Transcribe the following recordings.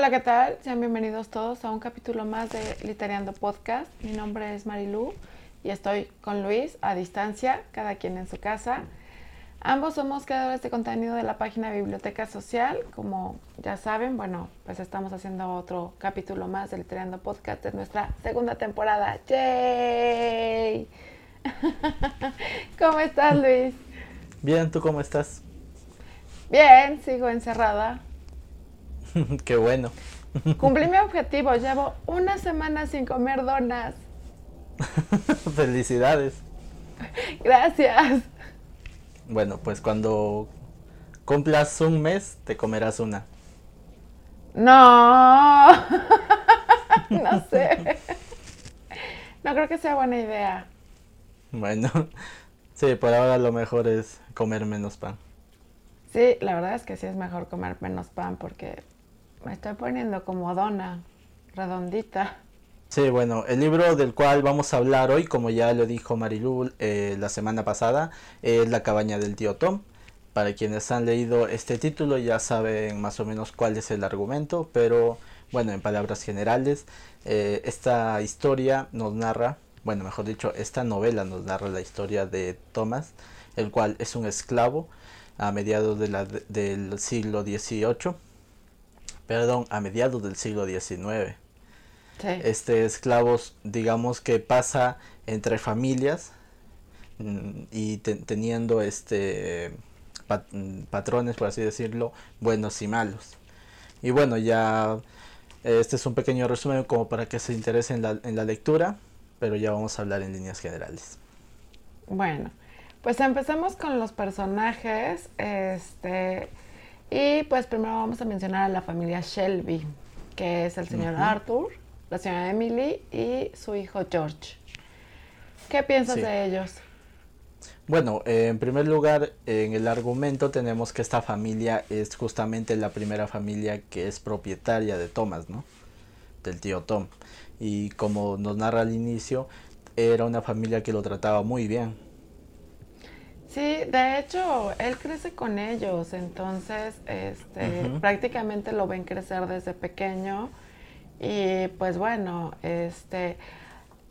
Hola, ¿qué tal? Sean bienvenidos todos a un capítulo más de Literando Podcast. Mi nombre es Marilu y estoy con Luis a distancia, cada quien en su casa. Ambos somos creadores de contenido de la página Biblioteca Social. Como ya saben, bueno, pues estamos haciendo otro capítulo más de Literando Podcast de nuestra segunda temporada. ¡Yay! ¿Cómo estás, Luis? Bien, ¿tú cómo estás? Bien, sigo encerrada. Qué bueno. Cumplí mi objetivo, llevo una semana sin comer donas. Felicidades. Gracias. Bueno, pues cuando cumplas un mes, te comerás una. No. no sé. No creo que sea buena idea. Bueno, sí, por ahora lo mejor es comer menos pan. Sí, la verdad es que sí es mejor comer menos pan porque me estoy poniendo como dona, redondita. Sí, bueno, el libro del cual vamos a hablar hoy, como ya lo dijo Marilu eh, la semana pasada, es La cabaña del tío Tom. Para quienes han leído este título ya saben más o menos cuál es el argumento, pero bueno, en palabras generales, eh, esta historia nos narra, bueno, mejor dicho, esta novela nos narra la historia de Thomas, el cual es un esclavo a mediados de la, del siglo XVIII, perdón, a mediados del siglo XIX este esclavos, digamos que pasa entre familias mm, y teniendo este patrones, por así decirlo, buenos y malos. Y bueno, ya este es un pequeño resumen como para que se interese en la, en la lectura, pero ya vamos a hablar en líneas generales. Bueno, pues empezamos con los personajes, este, y pues primero vamos a mencionar a la familia Shelby, que es el señor Arthur, la señora Emily y su hijo George. ¿Qué piensas de ellos? Bueno, eh, en primer lugar, en el argumento tenemos que esta familia es justamente la primera familia que es propietaria de Thomas, ¿no? Del tío Tom. Y como nos narra al inicio, era una familia que lo trataba muy bien. Sí, de hecho, él crece con ellos, entonces este, prácticamente lo ven crecer desde pequeño y pues bueno, este,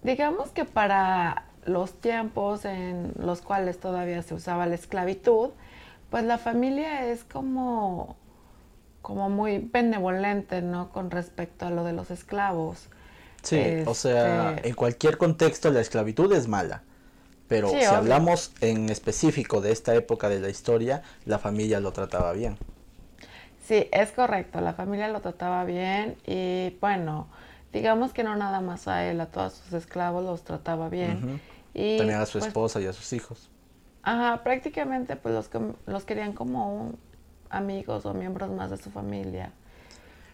digamos que para los tiempos en los cuales todavía se usaba la esclavitud, pues la familia es como, como muy benevolente, ¿no? Con respecto a lo de los esclavos. Sí, o sea, este en cualquier contexto la esclavitud es mala. Pero si hablamos en específico de esta época de la historia, la familia lo trataba bien. Sí, es correcto, la familia lo trataba bien y bueno, digamos que no nada más a él, a todos sus esclavos los trataba bien. y, También a su pues esposa y a sus hijos. Ajá, prácticamente pues los, los querían como amigos o miembros más de su familia,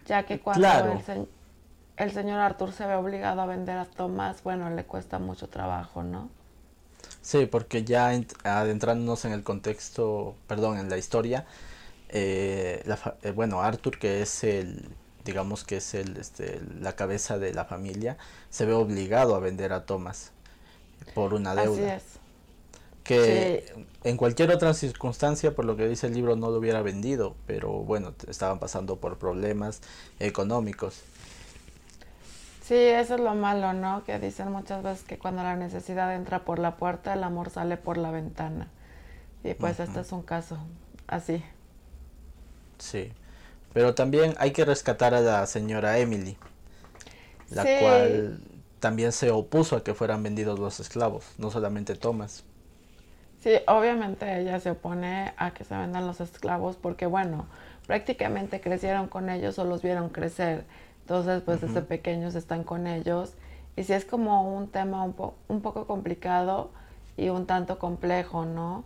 ya que cuando el, el señor Arthur se ve obligado a vender a Tomás, bueno, le cuesta mucho trabajo, ¿no? Sí, porque ya adentrándonos en el contexto, perdón, en la historia, eh, eh, bueno, Arthur, que es el, digamos que es el, este, la cabeza de la familia, se ve obligado a vender a Thomas por una deuda. Que en cualquier otra circunstancia, por lo que dice el libro, no lo hubiera vendido, pero bueno, estaban pasando por problemas económicos. Sí, eso es lo malo, ¿no? Que dicen muchas veces que cuando la necesidad entra por la puerta, el amor sale por la ventana. Y pues este es un caso así. Sí. Pero también hay que rescatar a la señora Emily, la cual también se opuso a que fueran vendidos los esclavos, no solamente Thomas. Sí, obviamente ella se opone a que se vendan los esclavos porque, bueno, prácticamente crecieron con ellos o los vieron crecer. Entonces, pues desde pequeños están con ellos. Y sí es como un tema un, un poco complicado y un tanto complejo, ¿no?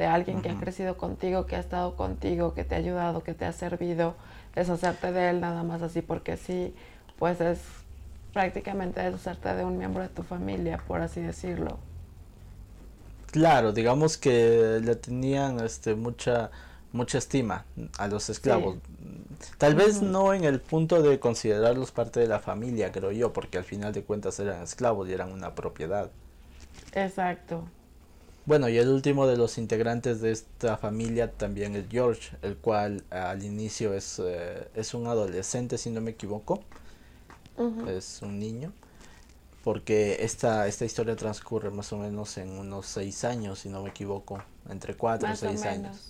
de alguien que ha crecido contigo, que ha estado contigo, que te ha ayudado, que te ha servido, deshacerte de él nada más así porque sí, pues es prácticamente deshacerte de un miembro de tu familia, por así decirlo. Claro, digamos que le tenían este mucha mucha estima a los esclavos. Tal vez no en el punto de considerarlos parte de la familia, creo yo, porque al final de cuentas eran esclavos y eran una propiedad. Exacto. Bueno, y el último de los integrantes de esta familia también es George, el cual al inicio es, eh, es un adolescente, si no me equivoco. Es un niño. Porque esta, esta historia transcurre más o menos en unos seis años, si no me equivoco. Entre cuatro o seis años.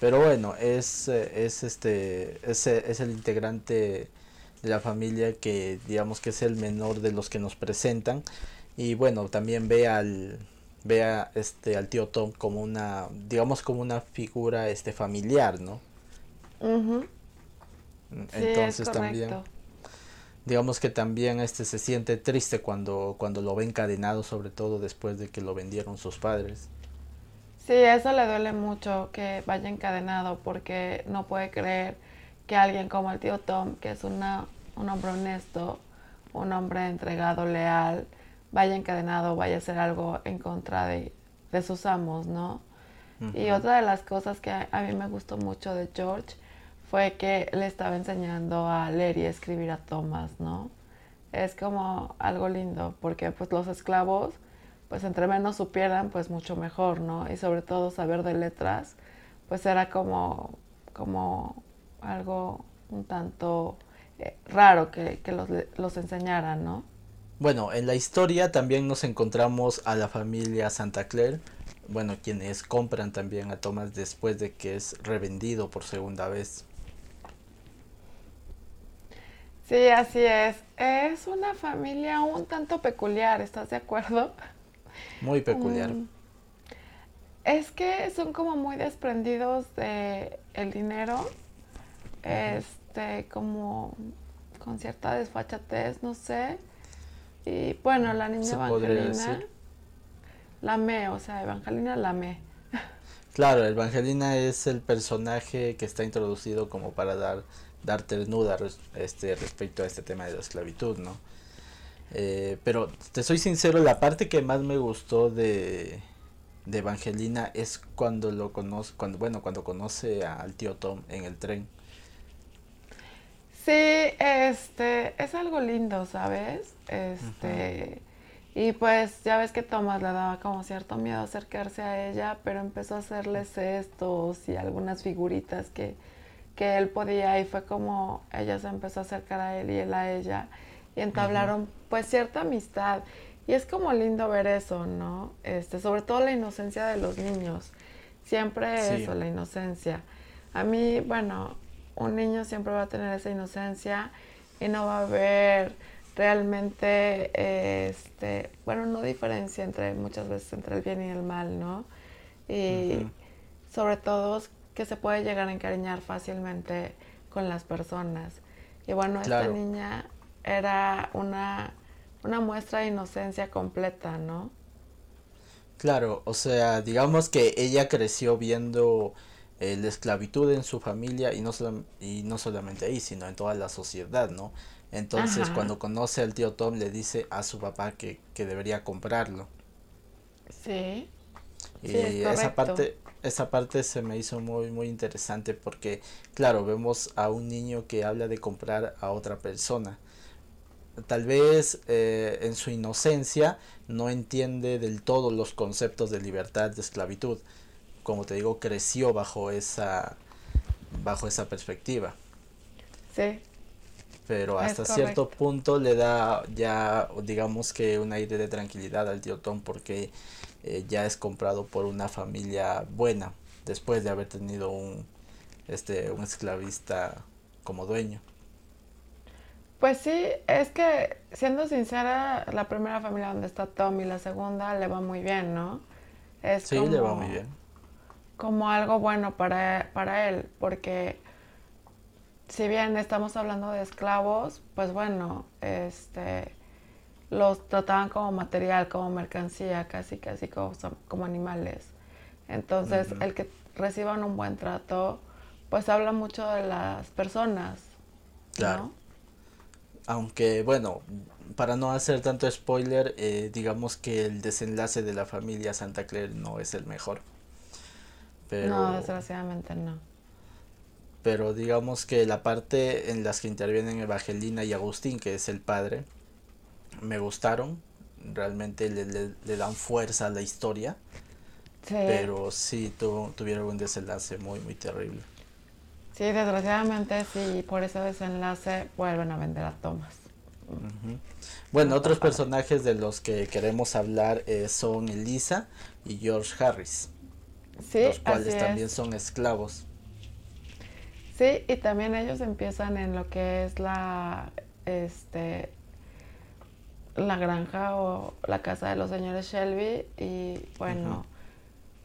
Pero bueno, es, eh, es, este, es, es el integrante de la familia que digamos que es el menor de los que nos presentan. Y bueno, también ve al vea este al tío Tom como una digamos como una figura este familiar no entonces también digamos que también este se siente triste cuando cuando lo ve encadenado sobre todo después de que lo vendieron sus padres sí eso le duele mucho que vaya encadenado porque no puede creer que alguien como el tío Tom que es una un hombre honesto un hombre entregado leal vaya encadenado, vaya a hacer algo en contra de, sus amos, ¿no? Y otra de las cosas que a, mí me gustó mucho de George fue que le estaba enseñando a leer y escribir a Thomas, ¿no? Es como algo lindo, porque pues los esclavos, pues entre menos supieran, pues mucho mejor, ¿no? Y sobre todo saber de letras, pues era como, como algo un tanto eh, raro que, que los, los enseñaran, ¿no? Bueno, en la historia también nos encontramos a la familia Santa Clare, bueno, quienes compran también a Thomas después de que es revendido por segunda vez. Sí, así es. Es una familia un tanto peculiar, ¿estás de acuerdo? Muy peculiar. Mm. es que son como muy desprendidos de el dinero. Este, como con cierta desfachatez, no sé. Y bueno, la niña Evangelina la me, o sea, Evangelina la me. Claro, Evangelina es el personaje que está introducido como para dar, dar ternura este, respecto a este tema de la esclavitud, ¿no? Eh, pero te soy sincero, la parte que más me gustó de, de Evangelina es cuando lo conoce, cuando, bueno, cuando conoce al tío Tom en el tren. Sí, este, es algo lindo, ¿sabes? Este, y pues ya ves que Thomas le daba como cierto miedo acercarse a ella, pero empezó a hacerle cestos y algunas figuritas que, que él podía y fue como ella se empezó a acercar a él y él a ella y entablaron pues cierta amistad. Y es como lindo ver eso, ¿no? Este, sobre todo la inocencia de los niños. Siempre eso, la inocencia. A mí, bueno, un niño siempre va a tener esa inocencia y no va a haber realmente, este, bueno, no diferencia entre muchas veces entre el bien y el mal, ¿no? Y sobre todo que se puede llegar a encariñar fácilmente con las personas. Y bueno, esta niña era una, una muestra de inocencia completa, ¿no? Claro, o sea, digamos que ella creció viendo eh, la esclavitud en su familia y no, y no solamente ahí, sino en toda la sociedad, ¿no? Entonces cuando conoce al tío Tom le dice a su papá que, debería comprarlo. Sí. Y esa parte esa parte se me hizo muy muy interesante porque claro, vemos a un niño que habla de comprar a otra persona. Tal vez eh, en su inocencia no entiende del todo los conceptos de libertad, de esclavitud como te digo, creció bajo esa, bajo esa perspectiva. Sí. Pero hasta cierto punto le da ya, digamos que un aire de tranquilidad al tío Tom porque eh, ya es comprado por una familia buena después de haber tenido un, este, un esclavista como dueño. Pues sí, es que siendo sincera, la primera familia donde está Tom y la segunda le va muy bien, ¿no? Es sí, le va muy bien como algo bueno para, para él, porque si bien estamos hablando de esclavos, pues bueno, este, los trataban como material, como mercancía, casi casi como, como animales. Entonces, el que reciban un buen trato, pues habla mucho de las personas. Claro. Aunque, bueno, para no hacer tanto spoiler, eh, digamos que el desenlace de la familia Santa Clare no es el mejor. No, desgraciadamente no. Pero digamos que la parte en las que intervienen Evangelina y Agustín, que es el padre, me gustaron. Realmente le, dan fuerza a la historia. Pero sí tuvieron un desenlace muy, muy terrible. Sí, desgraciadamente sí, por ese desenlace vuelven a vender a Thomas. Bueno, otros personajes de los que queremos hablar eh, son Elisa y George Harris. Sí, los cuales también son esclavos. Sí, y también ellos empiezan en lo que es la este la granja o la casa de los señores Shelby y bueno,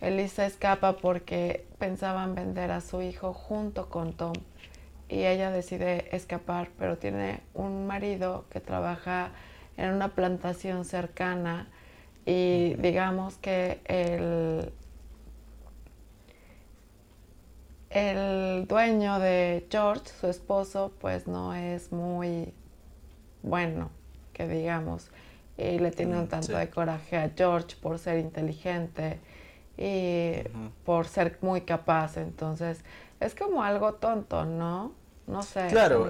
Elisa escapa porque pensaban vender a su hijo junto con Tom y ella decide escapar, pero tiene un marido que trabaja en una plantación cercana y digamos que el, el dueño de George, su esposo, pues no es muy bueno, que digamos, y le tiene un mm, tanto de coraje a George por ser inteligente y por ser muy capaz, entonces es como algo tonto, ¿no? No sé. Claro.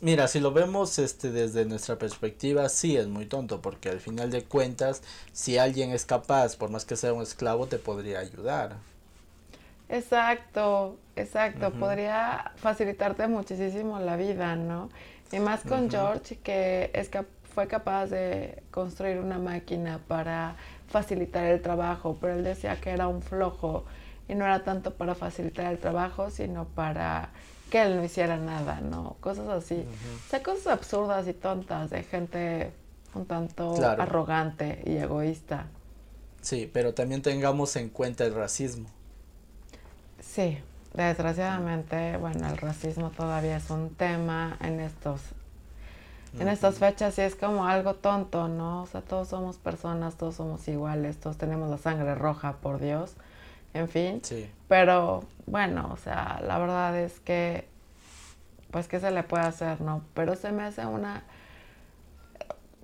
Mira, si lo vemos este desde nuestra perspectiva, sí es muy tonto, porque al final de cuentas, si alguien es capaz, por más que sea un esclavo, te podría ayudar. Exacto, exacto, podría facilitarte muchísimo la vida, ¿no? Y más con George, que es fue capaz de construir una máquina para facilitar el trabajo, pero él decía que era un flojo y no era tanto para facilitar el trabajo, sino para que él no hiciera nada, ¿no? Cosas así. O sea, cosas absurdas y tontas de gente un tanto arrogante y egoísta. Sí, pero también tengamos en cuenta el racismo. Sí, desgraciadamente, bueno, el racismo todavía es un tema en estos en estas fechas y es como algo tonto, ¿no? O sea, todos somos personas, todos somos iguales, todos tenemos la sangre roja, por Dios en fin. Sí. Pero bueno, o sea, la verdad es que, pues, ¿qué se le puede hacer, no? Pero se me hace una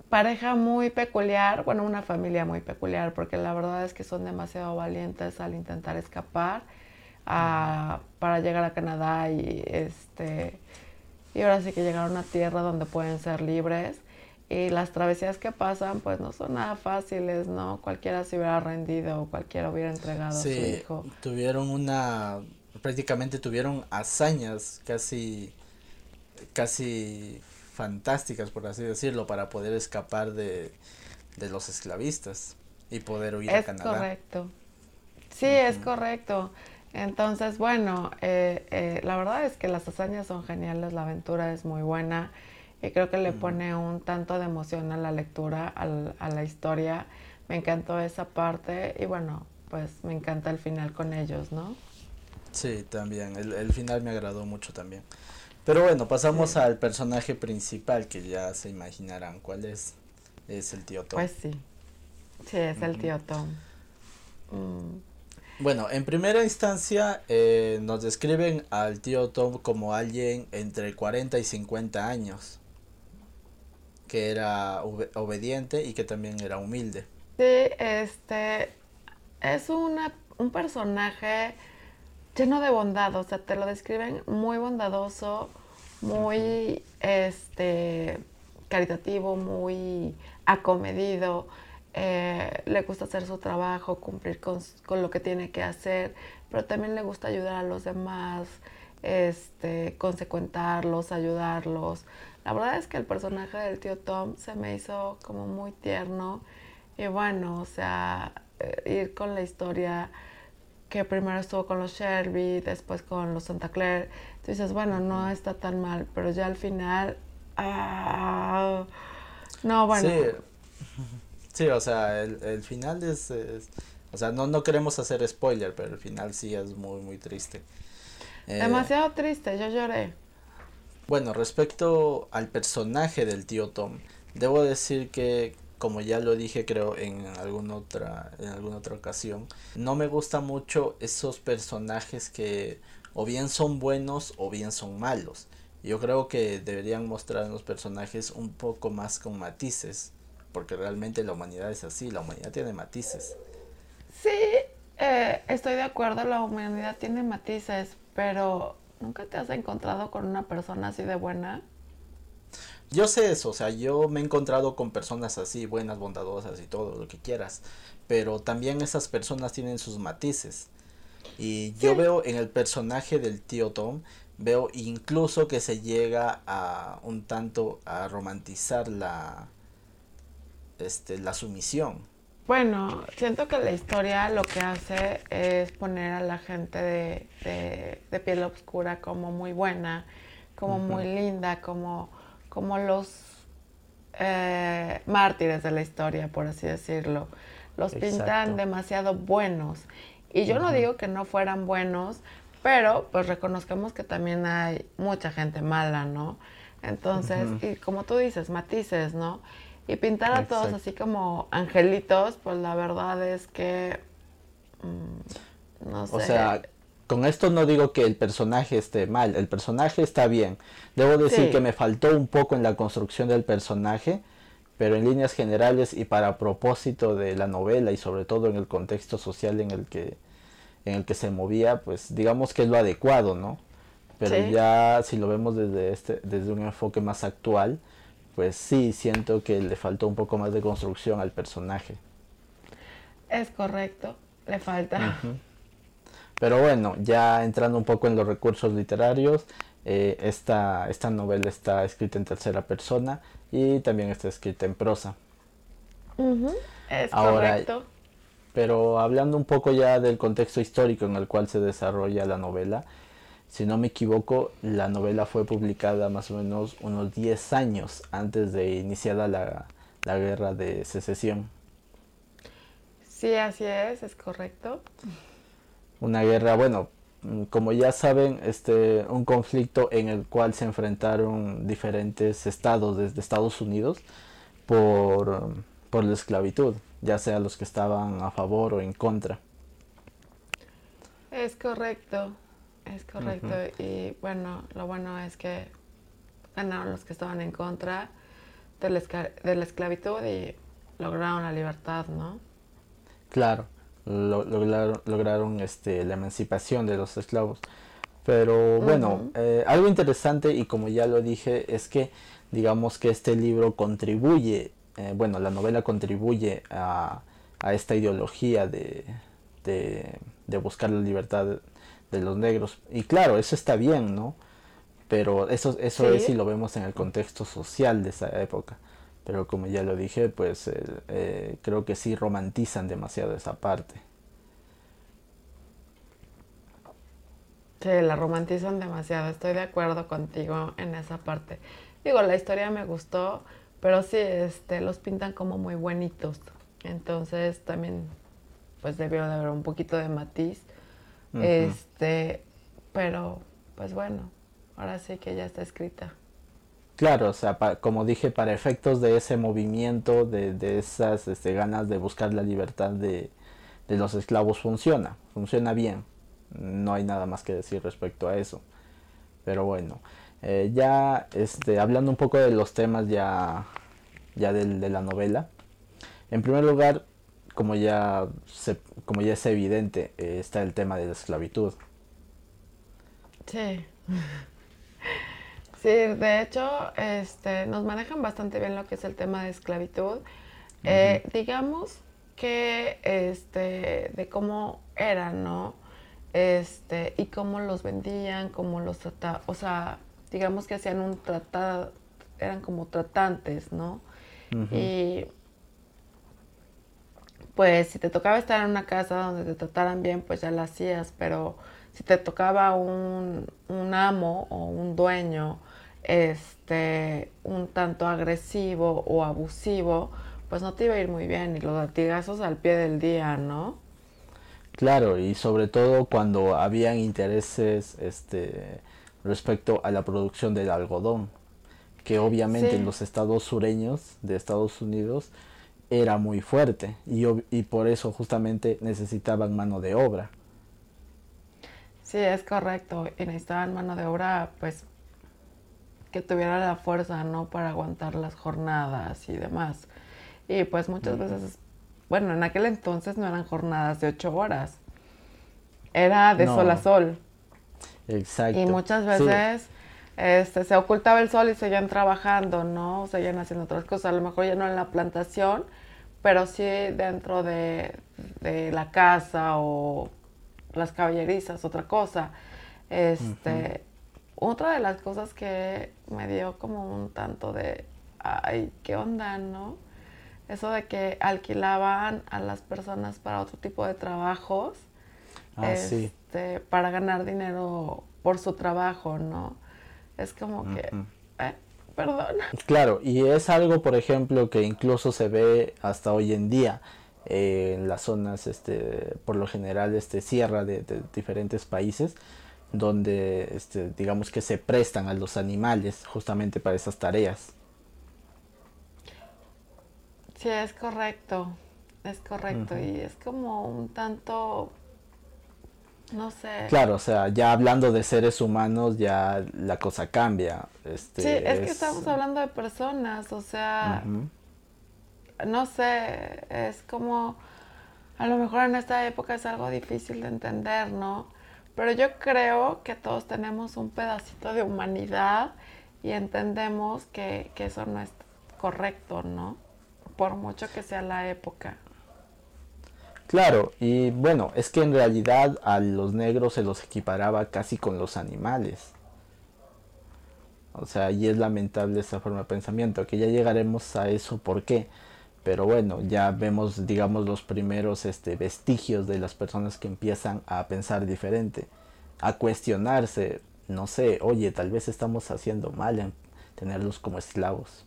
pareja muy peculiar, bueno, una familia muy peculiar, porque la verdad es que son demasiado valientes al intentar escapar para llegar a Canadá y este y ahora sí que llegar a una tierra donde pueden ser libres y las travesías que pasan pues no son nada fáciles, ¿no? Cualquiera se hubiera rendido o cualquiera hubiera entregado a su hijo. Tuvieron una, prácticamente tuvieron hazañas casi, casi fantásticas, por así decirlo, para poder escapar de, los esclavistas y poder huir a Canadá. Es correcto. Sí, es correcto. Entonces, bueno, eh, eh, la verdad es que las hazañas son geniales, la aventura es muy buena y creo que le pone un tanto de emoción a la lectura, a la historia. Me encantó esa parte y bueno, pues me encanta el final con ellos, ¿no? Sí, también, el, final me agradó mucho también. Pero bueno, pasamos al personaje principal que ya se imaginarán cuál es. Es el tío Tom. Pues sí, sí, es el tío Tom. Mm. Bueno, en primera instancia eh, nos describen al tío Tom como alguien entre 40 y 50 años que era obediente y que también era humilde. Sí, este es una, un personaje lleno de bondad, o sea, te lo describen muy bondadoso, muy este caritativo, muy acomedido, eh, le gusta hacer su trabajo, cumplir con, con, lo que tiene que hacer, pero también le gusta ayudar a los demás, este, consecuentarlos, ayudarlos. La verdad es que el personaje del tío Tom se me hizo como muy tierno y bueno, o sea, eh, ir con la historia que primero estuvo con los Shelby, después con los Santa Claire, tú dices, bueno, no está tan mal, pero ya al final, ah, no, bueno. Sí, o sea, el, final es, o sea, no, no queremos hacer spoiler, pero el final sí es muy, muy triste. Eh, Demasiado triste, yo lloré. Bueno, respecto al personaje del tío Tom, debo decir que, como ya lo dije creo en alguna otra, en alguna otra ocasión, no me gusta mucho esos personajes que o bien son buenos o bien son malos. Yo creo que deberían mostrar los personajes un poco más con matices, porque realmente la humanidad es así, la humanidad tiene matices. Sí, eh, estoy de acuerdo, la humanidad tiene matices, pero ¿nunca te has encontrado con una persona así de buena? Yo sé eso, o sea, yo me he encontrado con personas así, buenas, bondadosas y todo lo que quieras, pero también esas personas tienen sus matices. Y yo veo en el personaje del tío Tom, veo incluso que se llega a un tanto a romantizar la, este, la sumisión. Bueno, siento que la historia lo que hace es poner a la gente de, de, piel oscura como muy buena, como muy linda, como, como los eh, mártires de la historia, por así decirlo. Los pintan demasiado buenos. Y yo no digo que no fueran buenos, pero pues reconozcamos que también hay mucha gente mala, ¿no? Entonces, y como tú dices, matices, ¿no? Y pintar a todos así como angelitos, pues la verdad es que... Mm, no sé. O sea, con esto no digo que el personaje esté mal, el personaje está bien. Debo decir que me faltó un poco en la construcción del personaje, pero en líneas generales y para propósito de la novela y sobre todo en el contexto social en el que en el que se movía, pues digamos que es lo adecuado, ¿no? Pero ya si lo vemos desde este desde un enfoque más actual, pues sí siento que le faltó un poco más de construcción al personaje. Es correcto, le falta. Pero bueno, ya entrando un poco en los recursos literarios, eh, esta, esta novela está escrita en tercera persona y también está escrita en prosa. Es correcto. Pero hablando un poco ya del contexto histórico en el cual se desarrolla la novela, si no me equivoco, la novela fue publicada más o menos unos 10 años antes de iniciada la, la guerra de secesión. Sí, así es, es correcto. Una guerra, bueno, como ya saben, este, un conflicto en el cual se enfrentaron diferentes estados desde Estados Unidos por, por la esclavitud ya sea los que estaban a favor o en contra. Es correcto, es correcto. Y bueno, lo bueno es que ganaron los que estaban en contra de la, de la esclavitud y lograron la libertad, ¿no? Claro, lograron, este, la emancipación de los esclavos. Pero bueno, eh, algo interesante y como ya lo dije es que digamos que este libro contribuye eh, bueno, la novela contribuye a, esta ideología de, buscar la libertad de, los negros. Y claro, eso está bien, ¿no? Pero eso, eso es si lo vemos en el contexto social de esa época. Pero como ya lo dije, pues eh, eh, creo que sí romantizan demasiado esa parte. Sí, la romantizan demasiado, estoy de acuerdo contigo en esa parte. Digo, la historia me gustó, pero sí, este, los pintan como muy buenitos. Entonces también pues debió de haber un poquito de matiz. Este, pero pues bueno, ahora sí que ya está escrita. Claro, o sea, como dije, para efectos de ese movimiento, de, de esas este, ganas de buscar la libertad de, de, los esclavos, funciona, funciona bien. No hay nada más que decir respecto a eso. Pero bueno, eh, ya este, hablando un poco de los temas ya, ya de, la novela. En primer lugar, como ya, como ya es evidente, eh, está el tema de la esclavitud. Sí. Sí, de hecho, este, nos manejan bastante bien lo que es el tema de esclavitud. Eh, digamos que este, de cómo eran, ¿no? Este, y cómo los vendían, cómo los trataban, o sea, digamos que hacían un tratado, eran como tratantes, ¿no? Y pues si te tocaba estar en una casa donde te trataran bien, pues ya lo hacías, pero si te tocaba un, un amo o un dueño, este, un tanto agresivo o abusivo, pues no te iba a ir muy bien y los latigazos al pie del día, ¿no? Claro, y sobre todo cuando habían intereses este, respecto a la producción del algodón, que obviamente en los estados sureños de Estados Unidos era muy fuerte y, y por eso justamente necesitaban mano de obra. Sí, es correcto, y necesitaban mano de obra pues que tuviera la fuerza, ¿no? Para aguantar las jornadas y demás. Y pues muchas veces, bueno, en aquel entonces no eran jornadas de ocho horas, era de sol a sol. Exacto. Y muchas veces, este, se ocultaba el sol y seguían trabajando, ¿no? Seguían haciendo otras cosas, a lo mejor ya no en la plantación, pero sí dentro de, la casa o las caballerizas, otra cosa. Este, Otra de las cosas que me dio como un tanto de, ay, ¿qué onda, no? Eso de que alquilaban a las personas para otro tipo de trabajos, ah, este, para ganar dinero por su trabajo, ¿no? Es como que, perdón. Claro, y es algo, por ejemplo, que incluso se ve hasta hoy en día eh, en las zonas, este, por lo general, este, sierra de, diferentes países, donde, este, digamos que se prestan a los animales justamente para esas tareas. Sí, es correcto, es correcto, y es como un tanto no sé. Claro, o sea, ya hablando de seres humanos, ya la cosa cambia. Este, sí, es, que estamos hablando de personas, o sea, no sé, es como, a lo mejor en esta época es algo difícil de entender, ¿no? Pero yo creo que todos tenemos un pedacito de humanidad y entendemos que, que eso no es correcto, ¿no? Por mucho que sea la época. Claro, y bueno, es que en realidad a los negros se los equiparaba casi con los animales. O sea, y es lamentable esa forma de pensamiento, que ya llegaremos a eso por qué. Pero bueno, ya vemos, digamos, los primeros este, vestigios de las personas que empiezan a pensar diferente, a cuestionarse, no sé, oye, tal vez estamos haciendo mal en tenerlos como esclavos.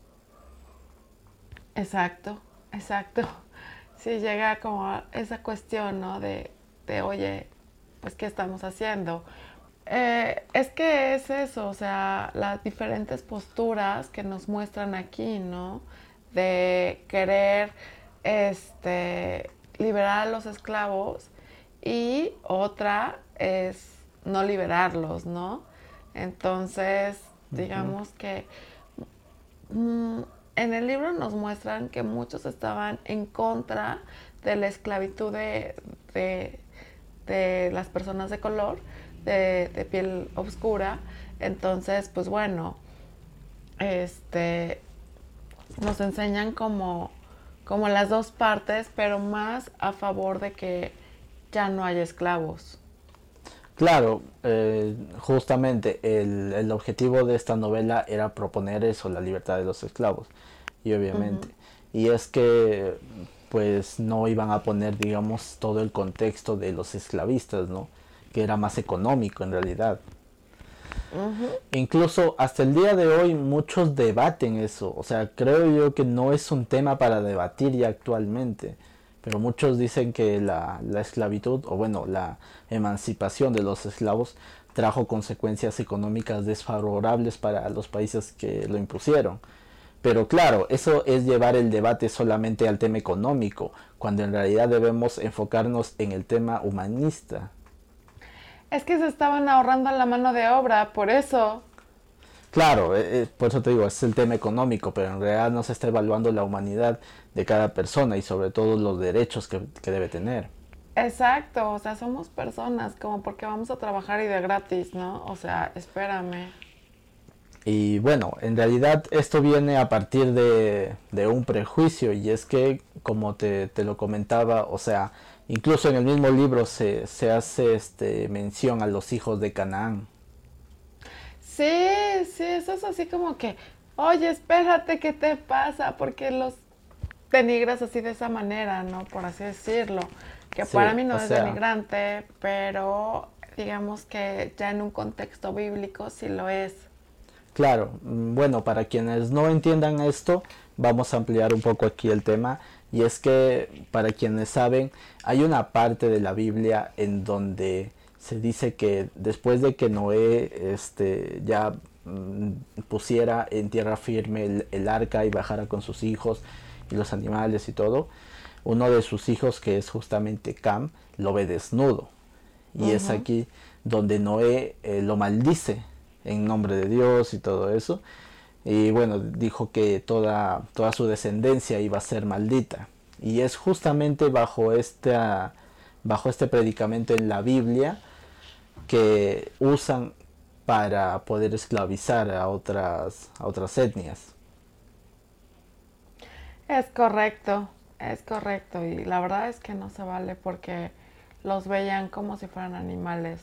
Exacto, exacto sí llega como esa cuestión, ¿no? De, de oye, pues, ¿qué estamos haciendo? Eh, es que es eso, o sea, las diferentes posturas que nos muestran aquí, ¿no? De querer, este, liberar a los esclavos y otra es no liberarlos, ¿no? Entonces, digamos que mm, en el libro nos muestran que muchos estaban en contra de la esclavitud de, las personas de color, de, piel oscura. Entonces, pues bueno, este, nos enseñan como, como las dos partes, pero más a favor de que ya no haya esclavos. Claro, eh, justamente el, el, objetivo de esta novela era proponer eso, la libertad de los esclavos y obviamente. Y es que pues no iban a poner, digamos, todo el contexto de los esclavistas, ¿no? Que era más económico en realidad. Incluso hasta el día de hoy muchos debaten eso. O sea, creo yo que no es un tema para debatir ya actualmente. Pero muchos dicen que la, la esclavitud, o bueno, la emancipación de los esclavos trajo consecuencias económicas desfavorables para los países que lo impusieron. Pero claro, eso es llevar el debate solamente al tema económico, cuando en realidad debemos enfocarnos en el tema humanista. Es que se estaban ahorrando la mano de obra, por eso. Claro, eh, eh, por eso te digo, es el tema económico, pero en realidad no se está evaluando la humanidad de cada persona y sobre todo los derechos que, que debe tener. Exacto, o sea, somos personas, como porque vamos a trabajar y de gratis, ¿no? O sea, espérame. Y bueno, en realidad esto viene a partir de, un prejuicio y es que, como te, lo comentaba, o sea, incluso en el mismo libro se, hace este, mención a los hijos de Canaán. Sí, sí, eso es así como que, oye, espérate, ¿qué te pasa? Porque los denigras así de esa manera, ¿no? Por así decirlo. Que para mí no es denigrante, pero digamos que ya en un contexto bíblico sí lo es. Claro, bueno, para quienes no entiendan esto, vamos a ampliar un poco aquí el tema. Y es que, para quienes saben, hay una parte de la Biblia en donde se dice que después de que Noé este, ya mm, pusiera en tierra firme el, arca y bajara con sus hijos y los animales y todo, uno de sus hijos, que es justamente Cam, lo ve desnudo. Y es aquí donde Noé eh, lo maldice en nombre de Dios y todo eso. Y bueno, dijo que toda, toda su descendencia iba a ser maldita. Y es justamente bajo, bajo este predicamento en la Biblia que usan para poder esclavizar a otras, a otras etnias. Es correcto, es correcto. Y la verdad es que no se vale porque los veían como si fueran animales.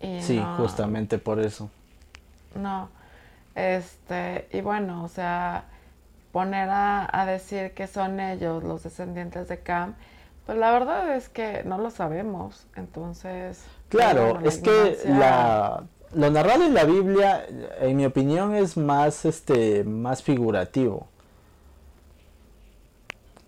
Y sí, justamente por eso. No, este, y bueno, o sea, poner a, decir que son ellos los descendientes de Cam, pues la verdad es que no lo sabemos. Entonces. Claro, es que la, lo narrado en la Biblia, en mi opinión, es más, este, más figurativo.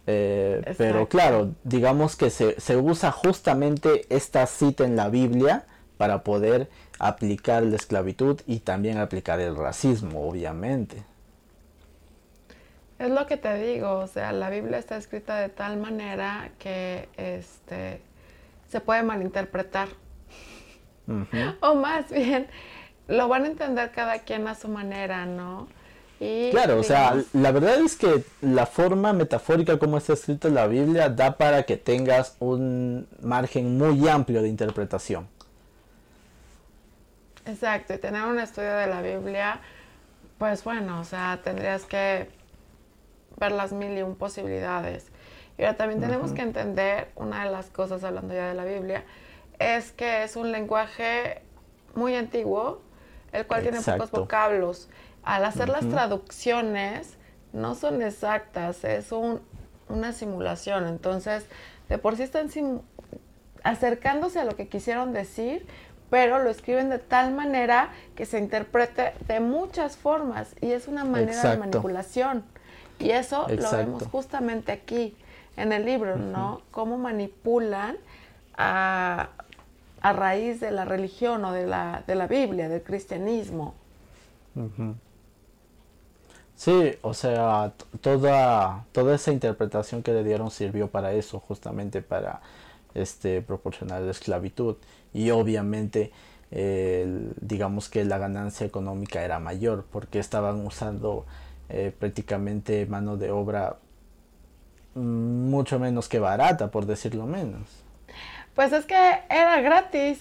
Eh, pero claro, digamos que se, se, usa justamente esta cita en la Biblia para poder aplicar la esclavitud y también aplicar el racismo, obviamente. Es lo que te digo, o sea, la Biblia está escrita de tal manera que este, se puede malinterpretar. O más bien, lo van a entender cada quien a su manera, ¿no? claro, o sea, la verdad es que la forma metafórica como está escrita en la Biblia da para que tengas un margen muy amplio de interpretación. Exacto, y tener un estudio de la Biblia, pues bueno, o sea, tendrías que ver las mil y un posibilidades. Y ahora también tenemos que entender, una de las cosas hablando ya de la Biblia, es que es un lenguaje muy antiguo, el cual tiene pocos vocablos al hacer las traducciones no son exactas, es un, una simulación. Entonces, de por sí están acercándose a lo que quisieron decir, pero lo escriben de tal manera que se interprete de muchas formas y es una manera de manipulación. Y eso lo vemos justamente aquí en el libro, ¿no? Cómo manipulan a, a, raíz de la religión o de la, de la Biblia, del cristianismo. Sí, o sea, toda, toda esa interpretación que le dieron sirvió para eso, justamente para este, proporcionar la esclavitud. Y obviamente, digamos que la ganancia económica era mayor, porque estaban usando eh, prácticamente mano de obra mucho menos que barata, por decirlo menos. Pues es que era gratis,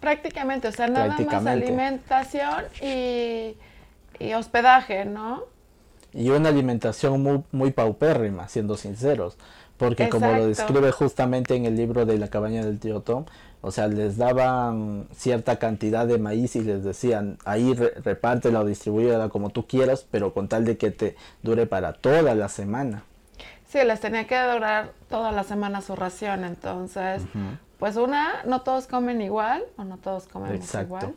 prácticamente, o sea, nada más alimentación y, y hospedaje, ¿no? y una alimentación muy, muy paupérrima, siendo sinceros, porque como lo describe justamente en el libro de la cabaña del tío Tom, o sea, les daban cierta cantidad de maíz y les decían, ahí repártela o distribúyela como tú quieras, pero con tal de que te dure para toda la semana. Sí, les tenía que durar toda la semana su ración, entonces, pues una, no todos comen igual, o no todos comen igual.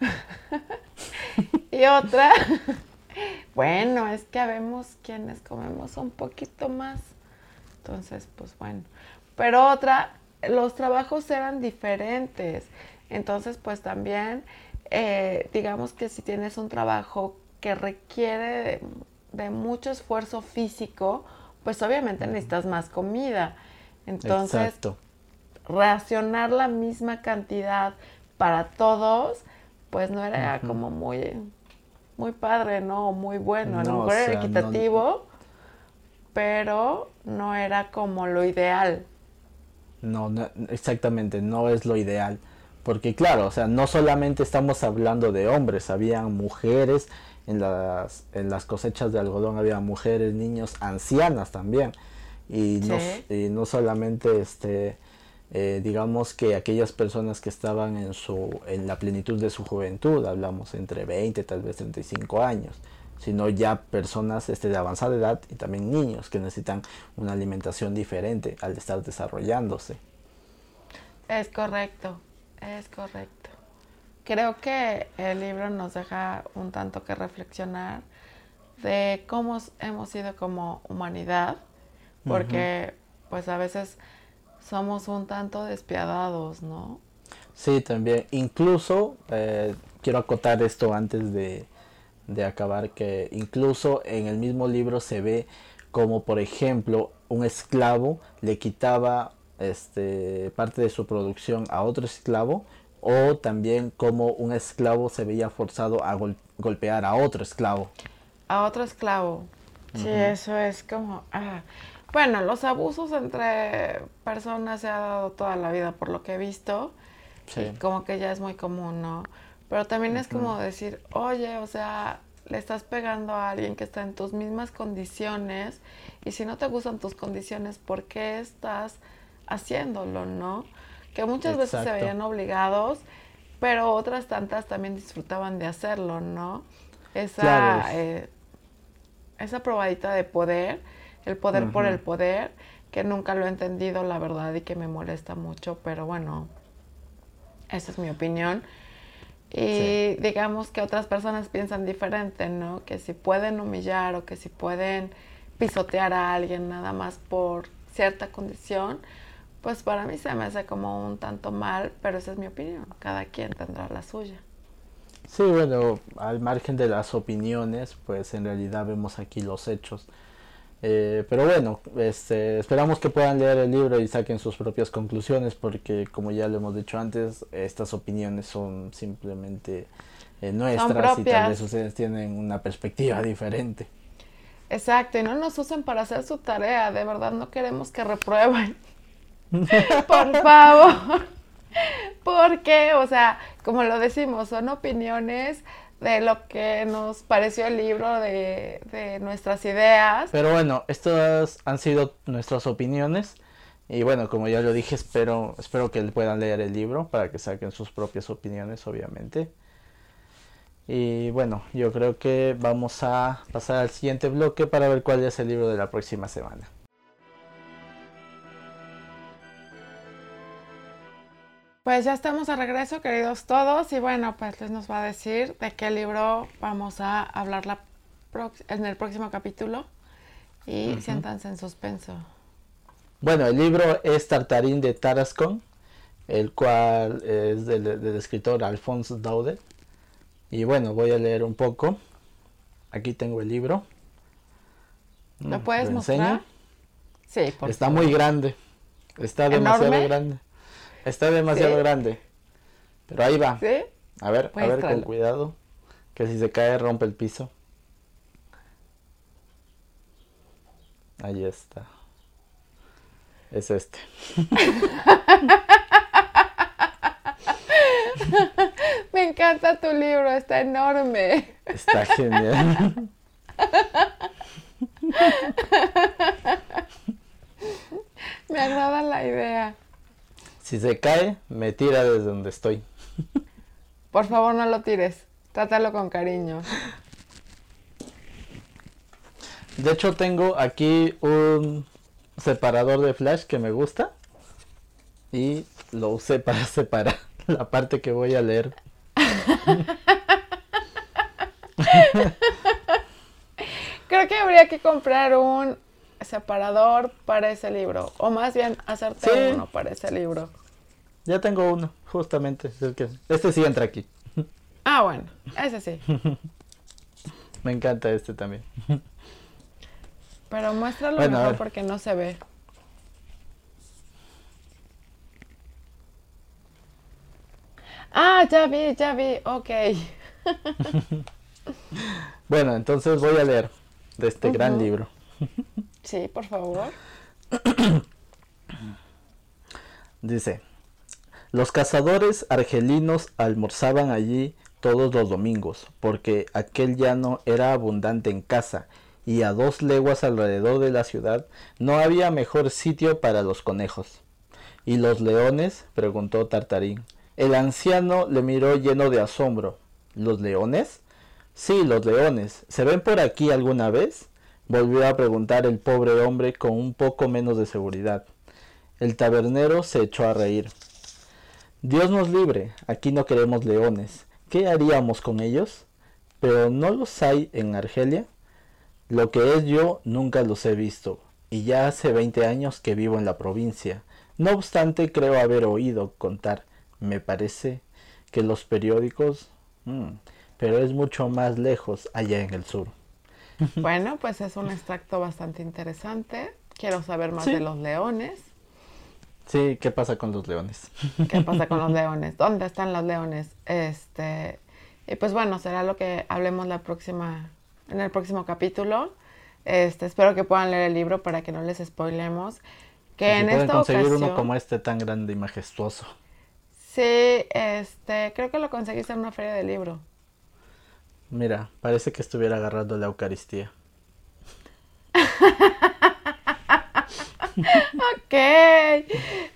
y otra, bueno, es que habemos quienes comemos un poquito más. Entonces, pues bueno. Pero otra, los trabajos eran diferentes. Entonces, pues también, eh, digamos que si tienes un trabajo que requiere de, mucho esfuerzo físico, pues obviamente necesitas más comida. Entonces, racionar la misma cantidad para todos, pues no era como muy muy padre, ¿no? Muy bueno, a lo mejor era equitativo, pero no era como lo ideal. No, exactamente, no es lo ideal. Porque claro, o sea, no solamente estamos hablando de hombres, habían mujeres en las, en las cosechas de algodón, había mujeres, niños, ancianas también. Y, no, y no solamente este eh, digamos que aquellas personas que estaban en, su, en la plenitud de su juventud, hablamos entre 20, tal vez 35 años, sino ya personas este, de avanzada edad y también niños que necesitan una alimentación diferente al estar desarrollándose. Es correcto, es correcto. Creo que el libro nos deja un tanto que reflexionar de cómo hemos sido como humanidad, porque pues a veces somos un tanto despiadados, ¿no? Sí, también. Incluso, eh, quiero acotar esto antes de, acabar, que incluso en el mismo libro se ve como, por ejemplo, un esclavo le quitaba este, parte de su producción a otro esclavo, o también como un esclavo se veía forzado a golpear a otro esclavo. A otro esclavo. Sí, eso es como... Ah, bueno, los abusos entre personas se ha dado toda la vida por lo que he visto. Sí. como que ya es muy común, ¿no? pero también es como decir, oye, o sea, le estás pegando a alguien que está en tus mismas condiciones y si no te gustan tus condiciones, ¿por qué estás haciéndolo, no? Que muchas veces se veían obligados, pero otras tantas también disfrutaban de hacerlo, ¿no? Esa, eh, esa probadita de poder, el poder por el poder, que nunca lo he entendido, la verdad, y que me molesta mucho, pero bueno, esa es mi opinión. Y digamos que otras personas piensan diferente, ¿no? Que si pueden humillar o que si pueden pisotear a alguien nada más por cierta condición, pues para mí se me hace como un tanto mal, pero esa es mi opinión. Cada quien tendrá la suya. Sí, bueno, al margen de las opiniones, pues en realidad vemos aquí los hechos. Eh, pero bueno, este, esperamos que puedan leer el libro y saquen sus propias conclusiones porque como ya lo hemos dicho antes, estas opiniones son simplemente eh, nuestras y tal vez ustedes tienen una perspectiva diferente. Exacto, y no nos usen para hacer su tarea, de verdad no queremos que reprueben. Por favor. Porque, o sea, como lo decimos, son opiniones de lo que nos pareció el libro, de, nuestras ideas. Pero bueno, estas han sido nuestras opiniones. Y bueno, como ya lo dije, espero, espero que puedan leer el libro para que saquen sus propias opiniones, obviamente. Y bueno, yo creo que vamos a pasar al siguiente bloque para ver cuál es el libro de la próxima semana. Pues ya estamos de regreso, queridos todos, y bueno, pues les nos va a decir de qué libro vamos a hablar la en el próximo capítulo y siéntanse en suspenso. Bueno, el libro es Tartarín de Tarascon, el cual es del, escritor Alphonse Daudet. Y bueno, voy a leer un poco. Aquí tengo el libro. ¿Lo mm, puedes mostrar? Sí, por Está muy grande. Está demasiado grande. Está demasiado grande. Pero ahí va. ¿Sí? A ver, a ver, con cuidado. Que si se cae rompe el piso. Ahí está. Es este. Me encanta tu libro, está enorme. Está genial. Me agrada la idea. Si se cae, me tira desde donde estoy. Por favor, no lo tires. Trátalo con cariño. De hecho, tengo aquí un separador de flash que me gusta. Y lo usé para separar la parte que voy a leer. Creo que habría que comprar un separador para ese libro. O más bien hacerte uno para ese libro. Ya tengo uno, justamente. Este sí entra aquí. Ah, bueno, ese sí. Me encanta este también. Pero muéstralo mejor porque no se ve. Ah, ya vi, ya vi, ok. bueno, entonces voy a leer de este gran libro. Sí, por favor. Dice, los cazadores argelinos almorzaban allí todos los domingos, porque aquel llano era abundante en caza, y a dos leguas alrededor de la ciudad no había mejor sitio para los conejos. ¿Y los leones? preguntó Tartarín. El anciano le miró lleno de asombro. ¿Los leones? Sí, los leones. ¿Se ven por aquí alguna vez? Volvió a preguntar el pobre hombre con un poco menos de seguridad. El tabernero se echó a reír. Dios nos libre, aquí no queremos leones. ¿Qué haríamos con ellos? Pero no los hay en Argelia. Lo que es yo nunca los he visto, y ya hace veinte años que vivo en la provincia. No obstante, creo haber oído contar, me parece, que los periódicos... Mm, pero es mucho más lejos allá en el sur. Bueno, pues es un extracto bastante interesante. Quiero saber más de los leones. Sí, ¿qué pasa con los leones? ¿Qué pasa con los leones? ¿Dónde están los leones? Este, y pues bueno, será lo que hablemos la próxima, en el próximo capítulo. Este, espero que puedan leer el libro para que no les spoilemos. Que en esta conseguir uno como este tan grande y majestuoso. Sí, este, creo que lo conseguiste en una feria de libro. Mira, parece que estuviera agarrando la Eucaristía. ok.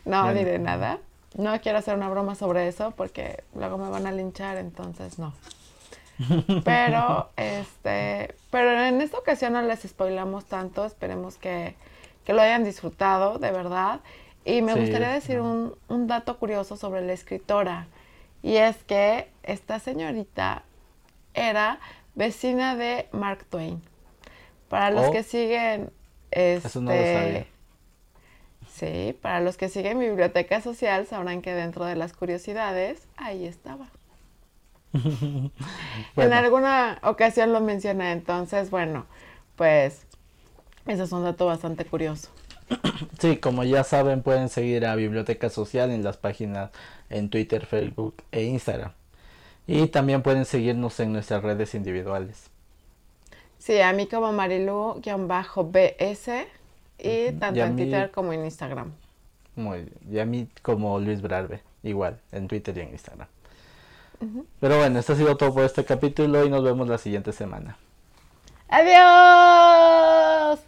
No diré nada. No quiero hacer una broma sobre eso porque luego me van a linchar, entonces no. Pero, este, pero en esta ocasión no les spoilamos tanto. Esperemos que, que lo hayan disfrutado, de verdad. Y me gustaría decir un, un, dato curioso sobre la escritora. Y es que esta señorita era vecina de Mark Twain. Para los oh. que siguen... Este, Eso no lo sabía. Sí, para los que siguen Biblioteca Social sabrán que dentro de las curiosidades, ahí estaba. En alguna ocasión lo mencioné, entonces, bueno, pues ese es un dato bastante curioso. Sí, como ya saben, pueden seguir a Biblioteca Social en las páginas en Twitter, Facebook e Instagram. Y también pueden seguirnos en nuestras redes individuales. Sí, a mí como Marilu-BS y tanto en Twitter como en Instagram. Muy bien. Y a mí como Luis Brarbe, igual, en Twitter y en Instagram. Pero bueno, esto ha sido todo por este capítulo y nos vemos la siguiente semana. ¡Adiós!